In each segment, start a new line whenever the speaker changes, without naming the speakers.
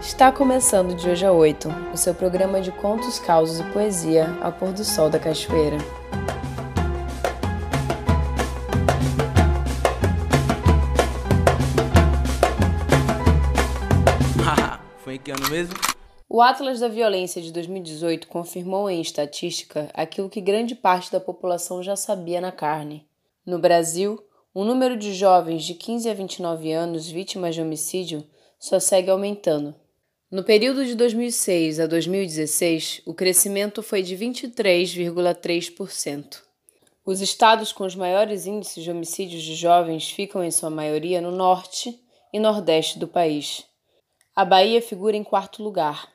Está começando de hoje a 8, o seu programa de contos, causos e poesia ao pôr do sol da cachoeira.
Foi em que ano mesmo?
O Atlas da Violência de 2018 confirmou em estatística aquilo que grande parte da população já sabia na carne. No Brasil, o número de jovens de 15 a 29 anos vítimas de homicídio só segue aumentando. No período de 2006 a 2016, o crescimento foi de 23,3%. Os estados com os maiores índices de homicídios de jovens ficam, em sua maioria, no norte e nordeste do país. A Bahia figura em quarto lugar.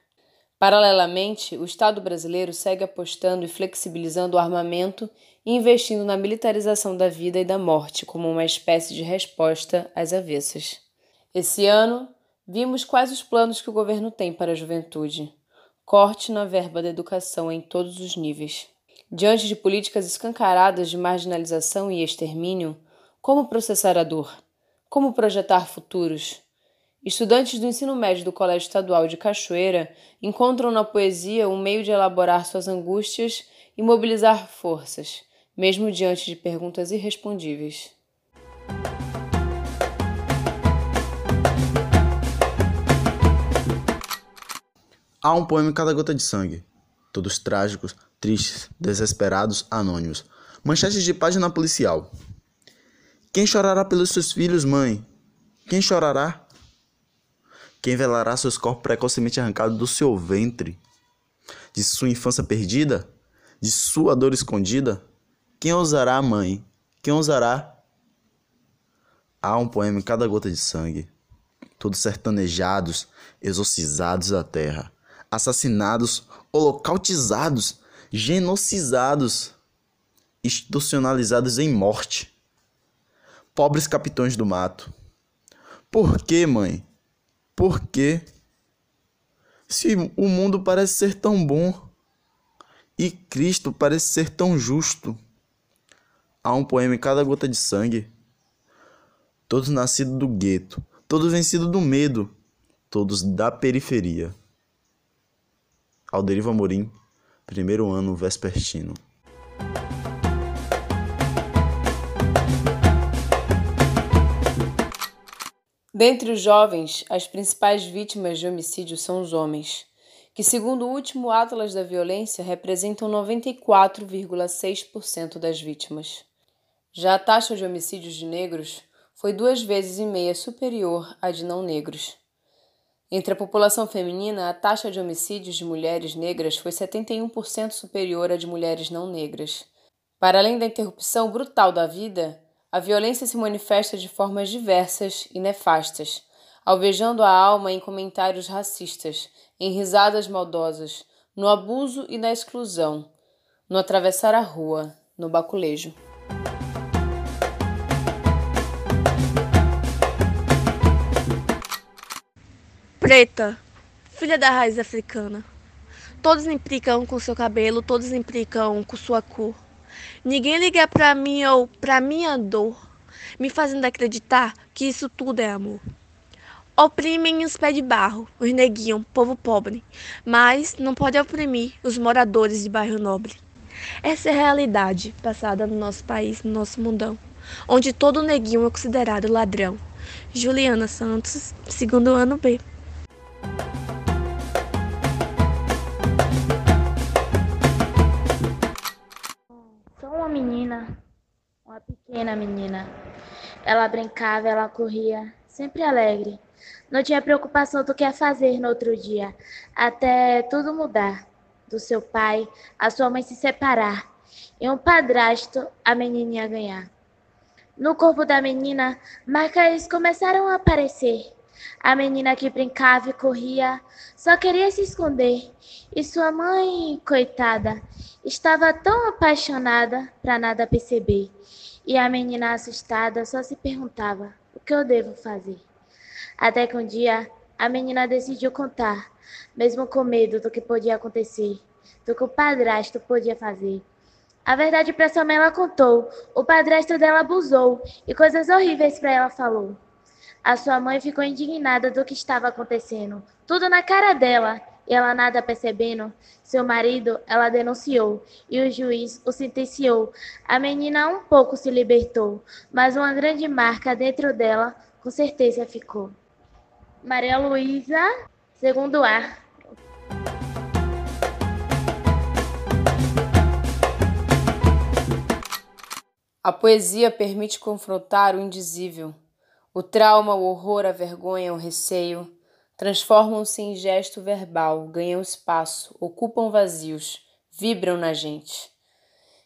Paralelamente, o Estado brasileiro segue apostando e flexibilizando o armamento e investindo na militarização da vida e da morte como uma espécie de resposta às avessas. Esse ano, Vimos quais os planos que o governo tem para a juventude. Corte na verba da educação em todos os níveis. Diante de políticas escancaradas de marginalização e extermínio, como processar a dor? Como projetar futuros? Estudantes do ensino médio do Colégio Estadual de Cachoeira encontram na poesia um meio de elaborar suas angústias e mobilizar forças, mesmo diante de perguntas irrespondíveis.
Há um poema em cada gota de sangue. Todos trágicos, tristes, desesperados, anônimos. Manchetes de página policial. Quem chorará pelos seus filhos, mãe? Quem chorará? Quem velará seus corpos precocemente arrancados do seu ventre? De sua infância perdida? De sua dor escondida? Quem ousará, mãe? Quem ousará? Há um poema em cada gota de sangue. Todos sertanejados, exorcizados da terra assassinados, holocautizados, genocidados, institucionalizados em morte. Pobres capitões do mato. Por que, mãe? Por quê? Se o mundo parece ser tão bom e Cristo parece ser tão justo. Há um poema em cada gota de sangue. Todos nascidos do gueto, todos vencidos do medo, todos da periferia. Alderiva Amorim, primeiro ano vespertino.
Dentre os jovens, as principais vítimas de homicídio são os homens, que, segundo o último Atlas da Violência, representam 94,6% das vítimas. Já a taxa de homicídios de negros foi duas vezes e meia superior à de não negros. Entre a população feminina, a taxa de homicídios de mulheres negras foi 71% superior à de mulheres não negras. Para além da interrupção brutal da vida, a violência se manifesta de formas diversas e nefastas, alvejando a alma em comentários racistas, em risadas maldosas, no abuso e na exclusão, no atravessar a rua, no baculejo.
Preta, filha da raiz africana. Todos implicam com seu cabelo, todos implicam com sua cor. Ninguém liga pra mim ou pra minha dor, me fazendo acreditar que isso tudo é amor. Oprimem os pés de barro, os neguinhos, povo pobre, mas não pode oprimir os moradores de bairro nobre. Essa é a realidade passada no nosso país, no nosso mundão, onde todo neguinho é considerado ladrão. Juliana Santos, segundo ano B.
uma pequena menina. Ela brincava, ela corria, sempre alegre. Não tinha preocupação do que fazer no outro dia, até tudo mudar. Do seu pai, a sua mãe se separar, e um padrasto a menininha ganhar. No corpo da menina, marcas começaram a aparecer. A menina que brincava e corria só queria se esconder. E sua mãe, coitada, estava tão apaixonada para nada perceber. E a menina assustada só se perguntava: o que eu devo fazer? Até que um dia a menina decidiu contar, mesmo com medo do que podia acontecer, do que o padrasto podia fazer. A verdade para sua mãe ela contou. O padrasto dela abusou e coisas horríveis para ela falou. A sua mãe ficou indignada do que estava acontecendo. Tudo na cara dela. E ela nada percebendo, seu marido, ela denunciou e o juiz o sentenciou. A menina um pouco se libertou, mas uma grande marca dentro dela com certeza ficou. Maria Luísa, segundo ar.
A poesia permite confrontar o indizível. O trauma, o horror, a vergonha, o receio transformam-se em gesto verbal, ganham espaço, ocupam vazios, vibram na gente.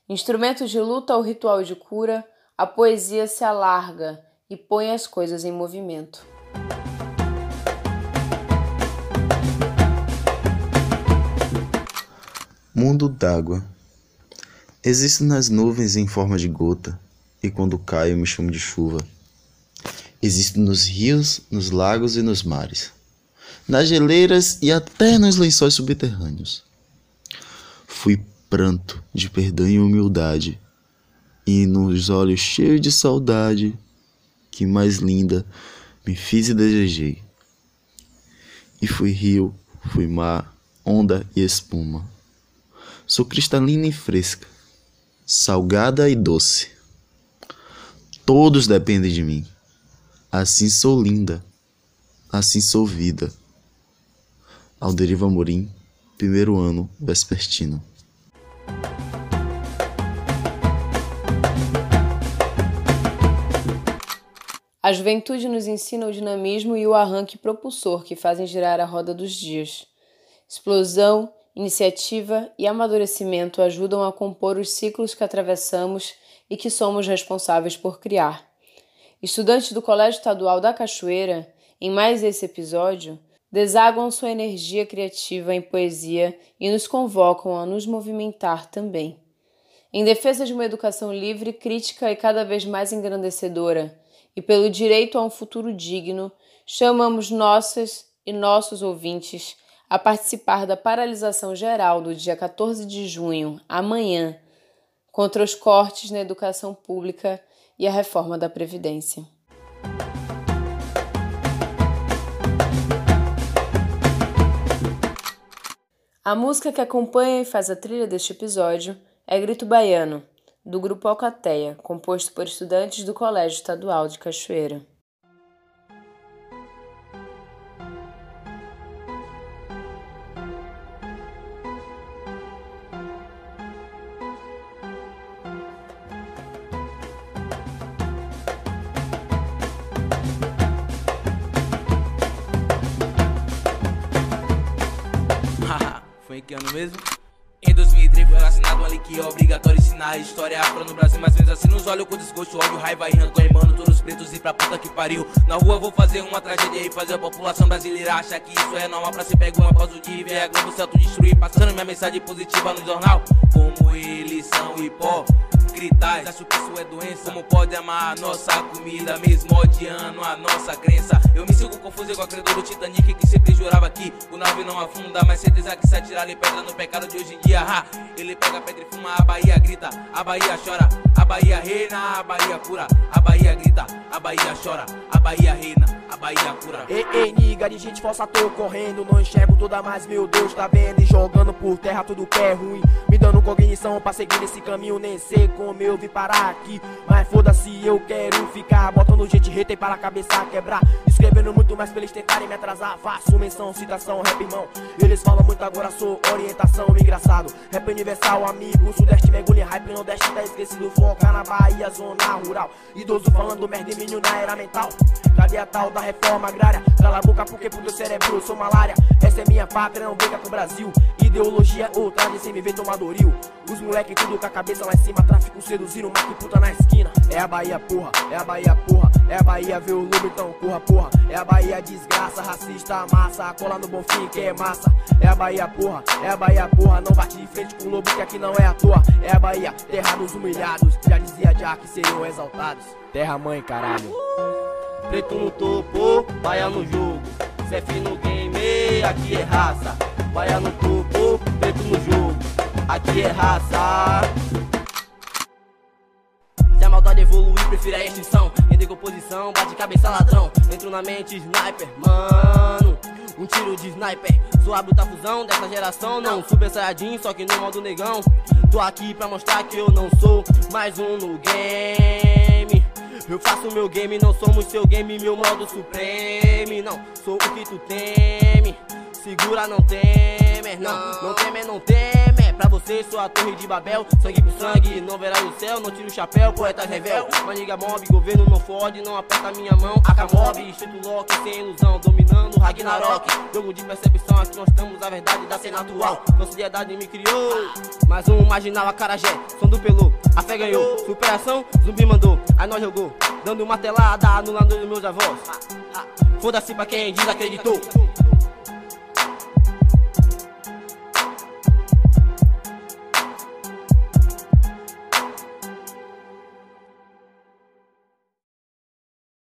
Instrumentos de luta ou ritual de cura, a poesia se alarga e põe as coisas em movimento.
Mundo d'água. Existo nas nuvens em forma de gota, e quando caio me chamo de chuva. Existo nos rios, nos lagos e nos mares nas geleiras e até nos lençóis subterrâneos. Fui pranto de perdão e humildade, e nos olhos cheios de saudade, que mais linda me fiz e desejei. E fui rio, fui mar, onda e espuma. Sou cristalina e fresca, salgada e doce. Todos dependem de mim. Assim sou linda, assim sou vida. Alderiva Amorim, primeiro ano, vespertino.
A juventude nos ensina o dinamismo e o arranque propulsor que fazem girar a roda dos dias. Explosão, iniciativa e amadurecimento ajudam a compor os ciclos que atravessamos e que somos responsáveis por criar. Estudantes do Colégio Estadual da Cachoeira, em mais esse episódio, desaguam sua energia criativa em poesia e nos convocam a nos movimentar também. Em defesa de uma educação livre, crítica e cada vez mais engrandecedora, e pelo direito a um futuro digno, chamamos nossas e nossos ouvintes a participar da paralisação geral do dia 14 de junho, amanhã, contra os cortes na educação pública e a reforma da Previdência. A música que acompanha e faz a trilha deste episódio é Grito Baiano, do grupo Alcateia, composto por estudantes do Colégio Estadual de Cachoeira.
Em que ano mesmo? Em 2003 foi assinado uma lei que é obrigatório ensinar a história afro no Brasil Mais vezes assim nos olhos com desgosto, ódio, raiva e rancor Irmando todos os pretos e pra puta que pariu. Na rua vou fazer uma tragédia e fazer a população brasileira Achar que isso é normal. Pra se pegar uma pausa de ver a Globo Celto destruir. Passando minha mensagem positiva no jornal. Como eles são hipócritas Acho que isso é doença. Como pode amar a nossa comida mesmo odiando a nossa crença? Eu me sigo confuso com a credor do Titanic Que sempre jurava que o navio não afunda. Mas certeza que se atirar ele pedra no pecado de hoje em dia ha, Ele pega pedra e fuma, a Bahia grita. A Bahia chora, a Bahia reina A Bahia cura, a Bahia grita A Bahia chora, a Bahia reina A Bahia cura.
Ei, ei, niga, de gente falsa tô correndo. Não enxergo toda, mas meu Deus tá vendo? E jogando por terra tudo que é ruim. Me dando cognição pra seguir nesse caminho Nem sei como eu vim parar aqui. Mas foda-se, eu quero ficar Botando gente e para a cabeça quebrar. Escrevendo muito mais pra eles tentarem me atrasar. Faço menção, citação, rap irmão. Eles falam muito, agora sou orientação Engraçado, rap universal, amigo Sudeste mergulha hype, Nordeste tá esquecido. Foca na Bahia, zona rural. Idoso falando merda e menino na era mental. Cadê a tal da reforma agrária? Cala a boca porque pro teu cérebro eu sou malária. Essa é minha pátria, não briga com Brasil. Ideologia outra, de sem me ver tomadoril Os moleque tudo com a cabeça lá em cima Tráfico seduzindo, mas que puta na esquina. É a Bahia porra, é a Bahia porra. É a Bahia vê o lobo então corra porra. É a Bahia desgraça, racista, massa. Cola no bonfim que é massa. É a Bahia porra, é a Bahia porra. Não bate de frente com o lobo que aqui não é à toa. É a Bahia, terra dos humilhados. Já dizia já que seriam exaltados. Terra mãe caralho
Preto no topo, baia no jogo. Cef no game, aqui é raça. Baia no topo, preto no jogo. Aqui é raça.
Se a maldade evoluir, prefiro a extinção
em decomposição, bate cabeça ladrão. Entro na mente, sniper, mano. Um tiro de sniper, sou a bruta fusão dessa geração. Não, super saiyajin, só que no modo negão. Tô aqui pra mostrar que eu não sou mais um no game. Eu faço meu game, não somos seu game, meu modo supreme. Não, sou o que tu teme. Segura, não teme, não, não teme, não teme. Pra você sou a torre de Babel, sangue por sangue, não verá o céu, não tira o chapéu, poeta revel. Maniga mob, governo não fode, não aperta minha mão. Akamob, instinto Loki, sem ilusão, dominando Ragnarok. Jogo de percepção, aqui nós estamos a verdade da cena atual. Sociedade me criou, mais um marginal acarajé, som do pelô. A fé ganhou, superação, zumbi mandou, aí nós jogou, dando uma telada, anulando meus avós. Foda-se pra quem desacreditou.